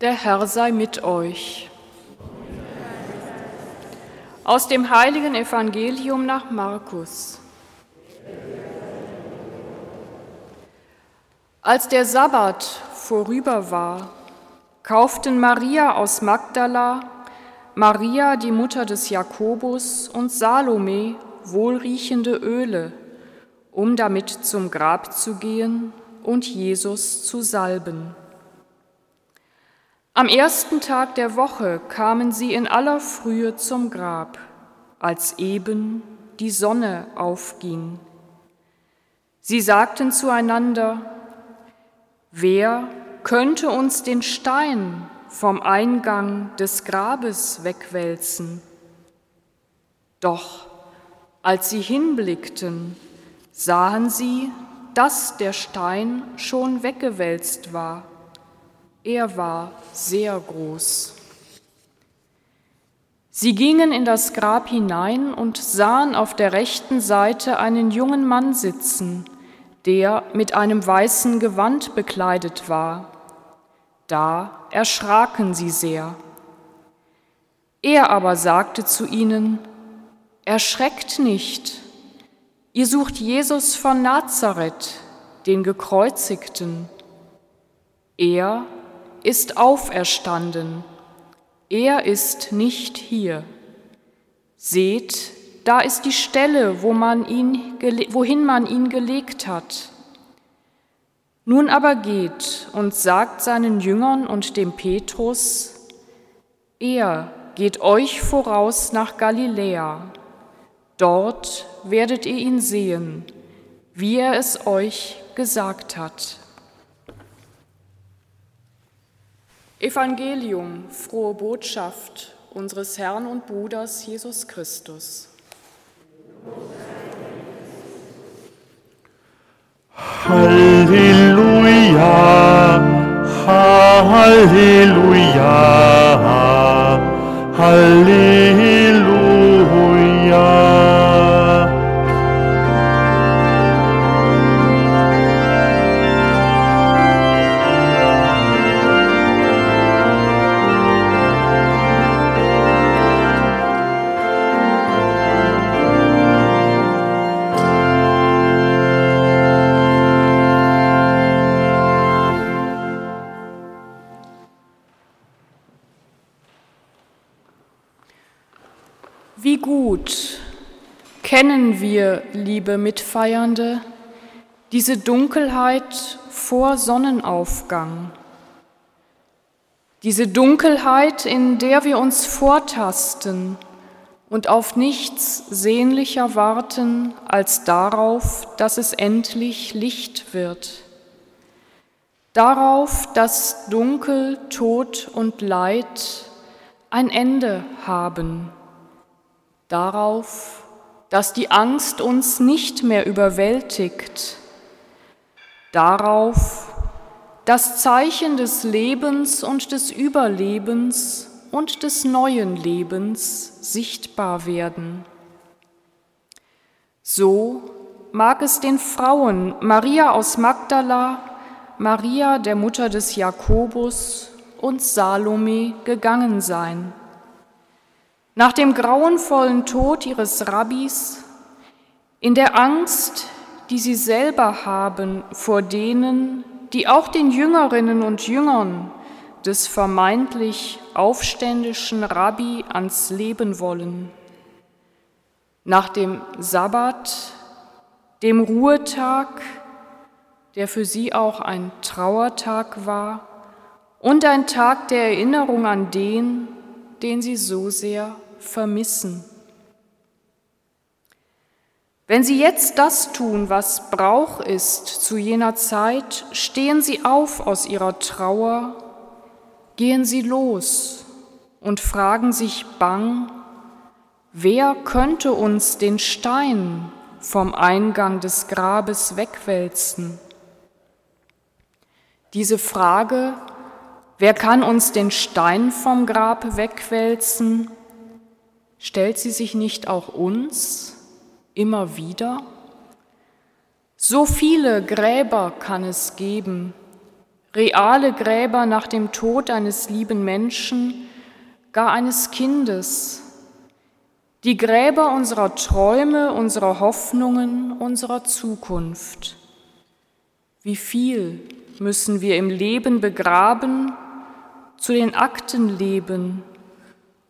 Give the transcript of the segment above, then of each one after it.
Der Herr sei mit euch. Aus dem heiligen Evangelium nach Markus. Als der Sabbat vorüber war, kauften Maria aus Magdala, Maria die Mutter des Jakobus und Salome wohlriechende Öle, um damit zum Grab zu gehen und Jesus zu salben. Am ersten Tag der Woche kamen sie in aller Frühe zum Grab, als eben die Sonne aufging. Sie sagten zueinander, wer könnte uns den Stein vom Eingang des Grabes wegwälzen? Doch als sie hinblickten, sahen sie, dass der Stein schon weggewälzt war. Er war sehr groß. Sie gingen in das Grab hinein und sahen auf der rechten Seite einen jungen Mann sitzen, der mit einem weißen Gewand bekleidet war. Da erschraken sie sehr. Er aber sagte zu ihnen, Erschreckt nicht, ihr sucht Jesus von Nazareth, den gekreuzigten. Er ist auferstanden. Er ist nicht hier. Seht, da ist die Stelle, wo man ihn, wohin man ihn gelegt hat. Nun aber geht und sagt seinen Jüngern und dem Petrus, er geht euch voraus nach Galiläa. Dort werdet ihr ihn sehen, wie er es euch gesagt hat. Evangelium, frohe Botschaft unseres Herrn und Bruders Jesus Christus. Halleluja, Halleluja, Halleluja. Kennen wir, liebe Mitfeiernde, diese Dunkelheit vor Sonnenaufgang. Diese Dunkelheit, in der wir uns vortasten und auf nichts sehnlicher warten als darauf, dass es endlich Licht wird. Darauf, dass Dunkel, Tod und Leid ein Ende haben. Darauf, dass die Angst uns nicht mehr überwältigt, darauf das Zeichen des Lebens und des Überlebens und des neuen Lebens sichtbar werden. So mag es den Frauen Maria aus Magdala, Maria der Mutter des Jakobus und Salome gegangen sein. Nach dem grauenvollen Tod ihres Rabbis, in der Angst, die sie selber haben vor denen, die auch den Jüngerinnen und Jüngern des vermeintlich aufständischen Rabbi ans Leben wollen. Nach dem Sabbat, dem Ruhetag, der für sie auch ein Trauertag war und ein Tag der Erinnerung an den, den sie so sehr vermissen. Wenn sie jetzt das tun, was Brauch ist zu jener Zeit, stehen sie auf aus ihrer Trauer, gehen sie los und fragen sich bang, wer könnte uns den Stein vom Eingang des Grabes wegwälzen? Diese Frage Wer kann uns den Stein vom Grab wegwälzen? Stellt sie sich nicht auch uns immer wieder? So viele Gräber kann es geben, reale Gräber nach dem Tod eines lieben Menschen, gar eines Kindes, die Gräber unserer Träume, unserer Hoffnungen, unserer Zukunft. Wie viel müssen wir im Leben begraben, zu den Akten leben,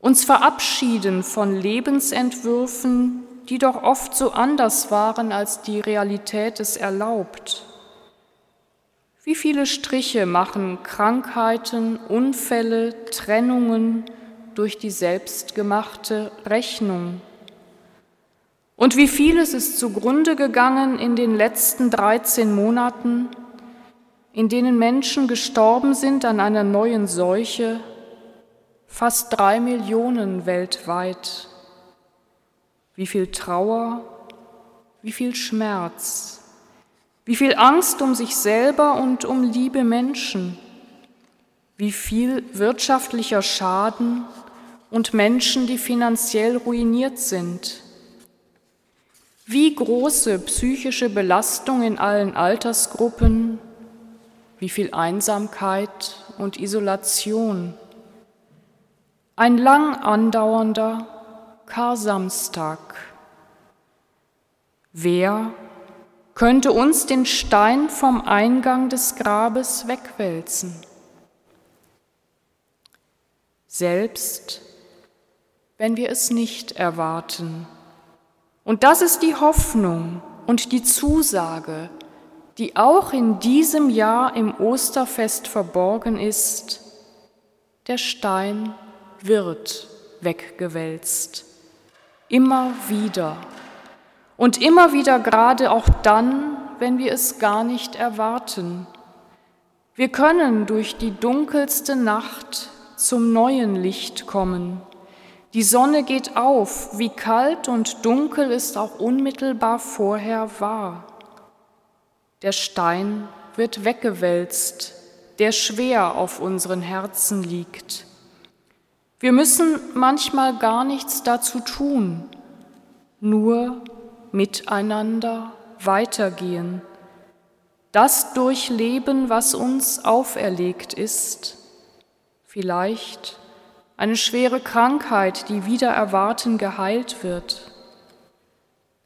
uns verabschieden von Lebensentwürfen, die doch oft so anders waren, als die Realität es erlaubt. Wie viele Striche machen Krankheiten, Unfälle, Trennungen durch die selbstgemachte Rechnung? Und wie vieles ist zugrunde gegangen in den letzten 13 Monaten, in denen Menschen gestorben sind an einer neuen Seuche, fast drei Millionen weltweit. Wie viel Trauer, wie viel Schmerz, wie viel Angst um sich selber und um liebe Menschen, wie viel wirtschaftlicher Schaden und Menschen, die finanziell ruiniert sind. Wie große psychische Belastung in allen Altersgruppen, wie viel Einsamkeit und Isolation. Ein lang andauernder Kar-Samstag. Wer könnte uns den Stein vom Eingang des Grabes wegwälzen? Selbst wenn wir es nicht erwarten. Und das ist die Hoffnung und die Zusage, die auch in diesem Jahr im Osterfest verborgen ist. Der Stein wird weggewälzt. Immer wieder. Und immer wieder gerade auch dann, wenn wir es gar nicht erwarten. Wir können durch die dunkelste Nacht zum neuen Licht kommen. Die Sonne geht auf, wie kalt und dunkel es auch unmittelbar vorher war. Der Stein wird weggewälzt, der schwer auf unseren Herzen liegt. Wir müssen manchmal gar nichts dazu tun, nur miteinander weitergehen, das durchleben, was uns auferlegt ist, vielleicht eine schwere Krankheit, die wieder erwarten geheilt wird,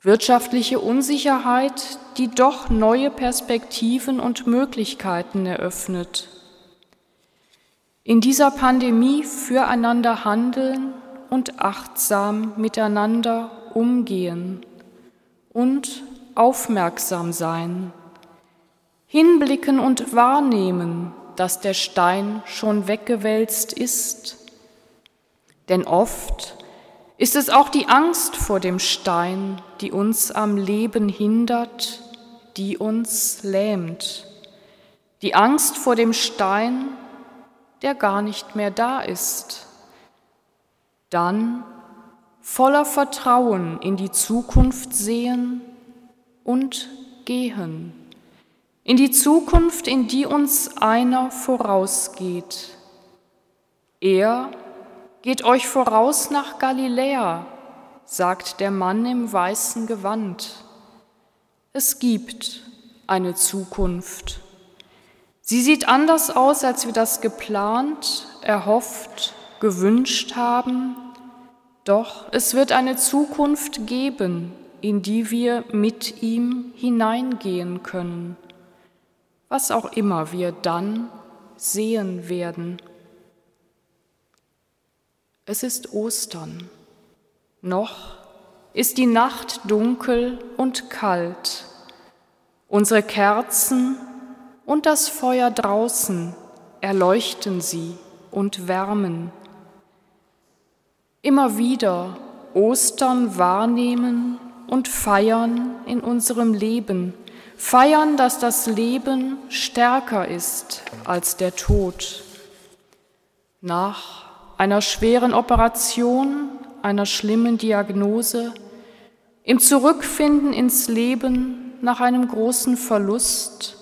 wirtschaftliche Unsicherheit, die doch neue Perspektiven und Möglichkeiten eröffnet in dieser Pandemie füreinander handeln und achtsam miteinander umgehen und aufmerksam sein, hinblicken und wahrnehmen, dass der Stein schon weggewälzt ist. Denn oft ist es auch die Angst vor dem Stein, die uns am Leben hindert, die uns lähmt. Die Angst vor dem Stein, der gar nicht mehr da ist. Dann voller Vertrauen in die Zukunft sehen und gehen. In die Zukunft, in die uns einer vorausgeht. Er geht euch voraus nach Galiläa, sagt der Mann im weißen Gewand. Es gibt eine Zukunft. Sie sieht anders aus, als wir das geplant, erhofft, gewünscht haben, doch es wird eine Zukunft geben, in die wir mit ihm hineingehen können, was auch immer wir dann sehen werden. Es ist Ostern, noch ist die Nacht dunkel und kalt, unsere Kerzen und das Feuer draußen erleuchten sie und wärmen. Immer wieder Ostern wahrnehmen und feiern in unserem Leben, feiern, dass das Leben stärker ist als der Tod. Nach einer schweren Operation, einer schlimmen Diagnose, im Zurückfinden ins Leben nach einem großen Verlust,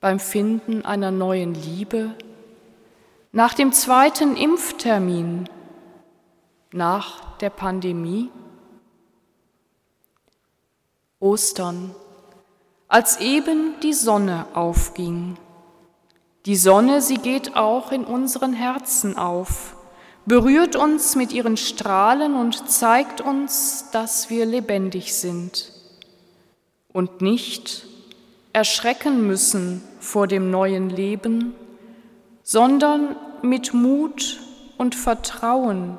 beim Finden einer neuen Liebe, nach dem zweiten Impftermin, nach der Pandemie, Ostern, als eben die Sonne aufging, Die Sonne, sie geht auch in unseren Herzen auf, berührt uns mit ihren Strahlen und zeigt uns, dass wir lebendig sind. Und nicht erschrecken müssen vor dem neuen Leben, sondern mit Mut und Vertrauen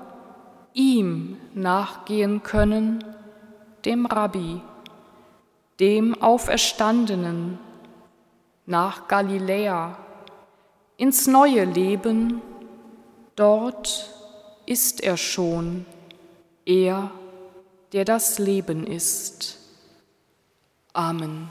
ihm nachgehen können, dem Rabbi, dem Auferstandenen, nach Galiläa, ins neue Leben, dort ist er schon, er, der das Leben ist. Amen.